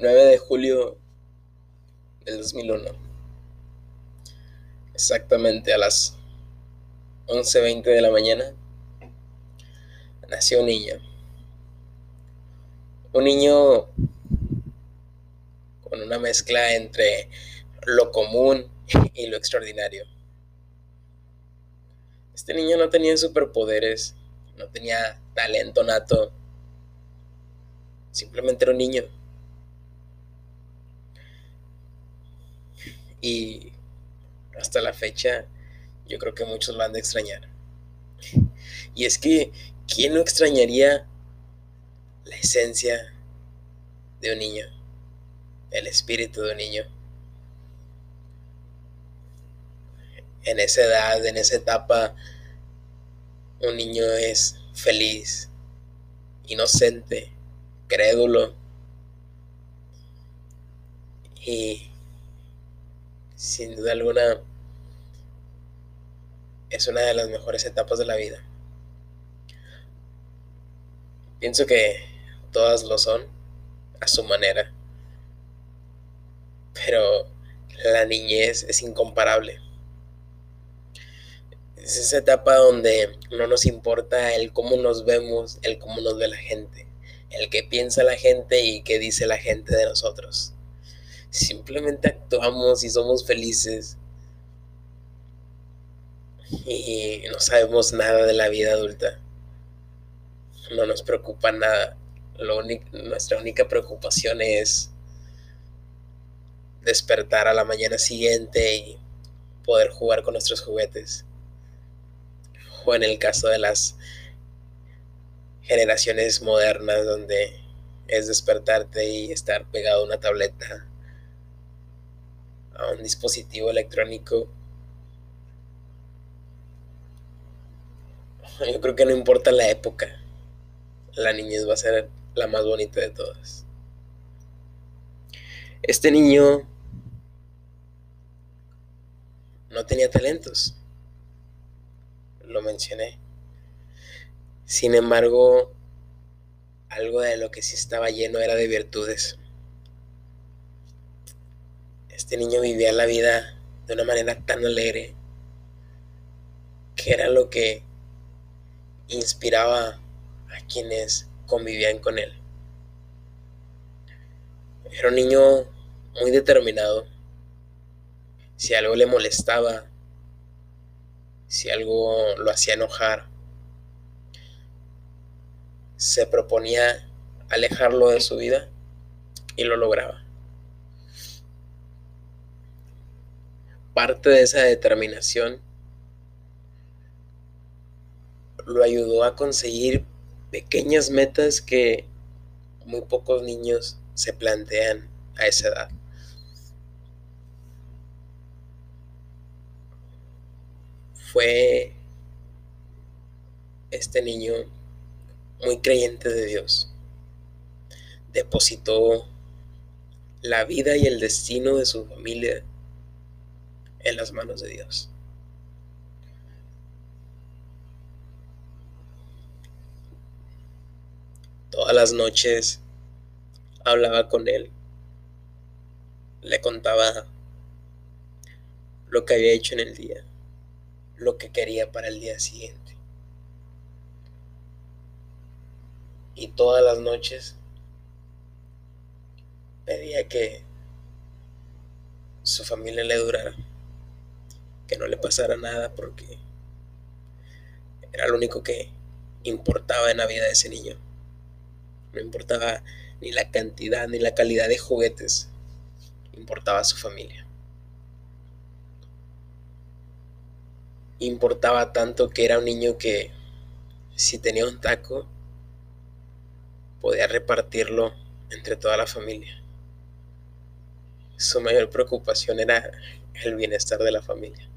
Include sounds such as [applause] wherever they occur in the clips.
9 de julio del 2001. Exactamente a las 11.20 de la mañana nació un niño. Un niño con una mezcla entre lo común [laughs] y lo extraordinario. Este niño no tenía superpoderes, no tenía talento nato, simplemente era un niño. Y hasta la fecha yo creo que muchos lo han de extrañar. [laughs] Y es que, ¿quién no extrañaría la esencia de un niño? El espíritu de un niño. En esa edad, en esa etapa, un niño es feliz, inocente, crédulo y sin duda alguna es una de las mejores etapas de la vida. Pienso que todas lo son a su manera, pero la niñez es incomparable. Es esa etapa donde no nos importa el cómo nos vemos, el cómo nos ve la gente, el qué piensa la gente y qué dice la gente de nosotros. Simplemente actuamos y somos felices y no sabemos nada de la vida adulta. No nos preocupa nada. nuestra única preocupación es despertar a la mañana siguiente y poder jugar con nuestros juguetes. O en el caso de las generaciones modernas donde es despertarte y estar pegado a una tableta un dispositivo electrónico. Yo creo que no importa la época, la niñez va a ser la más bonita de todas. Este niño no tenía talentos, lo mencioné. Sin embargo, algo de lo que sí estaba lleno era de virtudes. Este niño vivía la vida de una manera tan alegre que era lo que inspiraba a quienes convivían con él. Era un niño muy determinado. Si algo le molestaba, si algo lo hacía enojar, se proponía alejarlo de su vida y lo lograba. Parte de esa determinación lo ayudó a conseguir pequeñas metas que muy pocos niños se plantean a esa edad. Fue este niño muy creyente de Dios. Depositó la vida y el destino de su familia en las manos de Dios. Todas las noches hablaba con él, le contaba lo que había hecho en el día, lo que quería para el día siguiente. Y todas las noches pedía que su familia le durara que no le pasara nada porque era lo único que importaba en la vida de ese niño. No importaba ni la cantidad ni la calidad de juguetes, importaba su familia. Importaba tanto que era un niño que si tenía un taco, podía repartirlo entre toda la familia. Su mayor preocupación era el bienestar de la familia.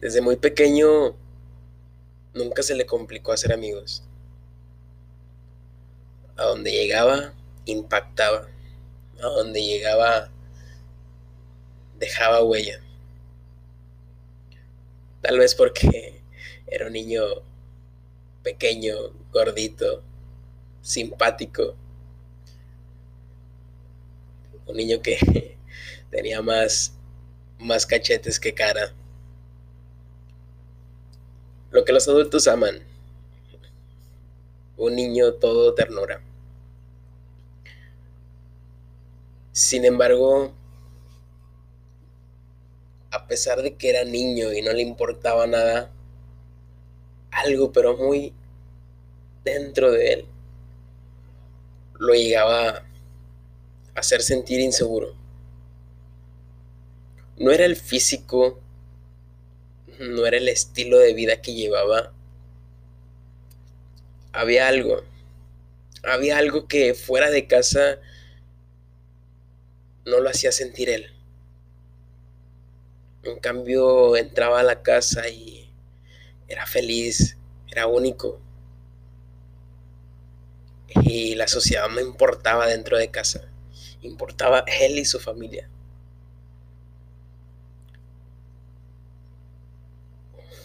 Desde muy pequeño nunca se le complicó hacer amigos. A donde llegaba, impactaba. A donde llegaba, dejaba huella. Tal vez porque [laughs] era un niño pequeño, gordito, simpático. Un niño que [laughs] tenía más, más cachetes que cara. Lo que los adultos aman. Un niño todo ternura. Sin embargo, a pesar de que era niño y no le importaba nada, algo pero muy dentro de él lo llegaba a hacer sentir inseguro. No era el físico, no era el estilo de vida que llevaba. Había algo, había algo que fuera de casa no lo hacía sentir él. En cambio, entraba a la casa y era feliz, era único. Y la sociedad no importaba dentro de casa, importaba él y su familia.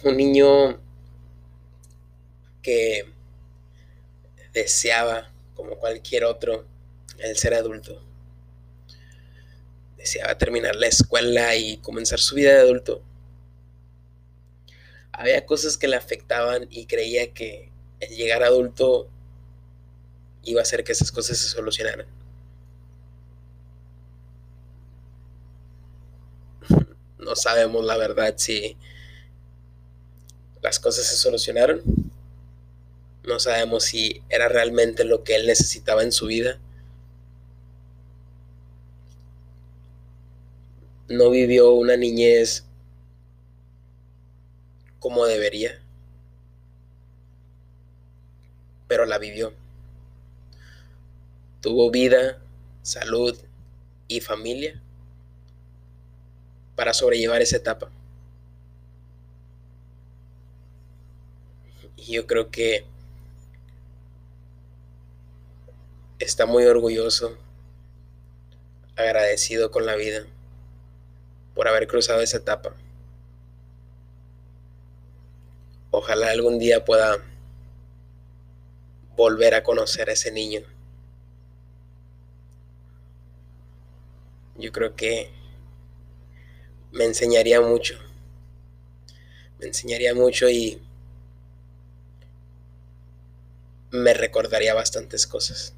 Un niño que deseaba, como cualquier otro, el ser adulto deseaba terminar la escuela y comenzar su vida de adulto. Había cosas que le afectaban y creía que el llegar adulto iba a hacer que esas cosas se solucionaran. [laughs] No sabemos la verdad si las cosas se solucionaron. No sabemos si era realmente lo que él necesitaba en su vida. no vivió una niñez como debería, pero la vivió. Tuvo vida, salud y familia para sobrellevar esa etapa. Y yo creo que está muy orgulloso, agradecido con la vida por haber cruzado esa etapa. Ojalá algún día pueda volver a conocer a ese niño. Yo creo que me enseñaría mucho. Me enseñaría mucho y me recordaría bastantes cosas.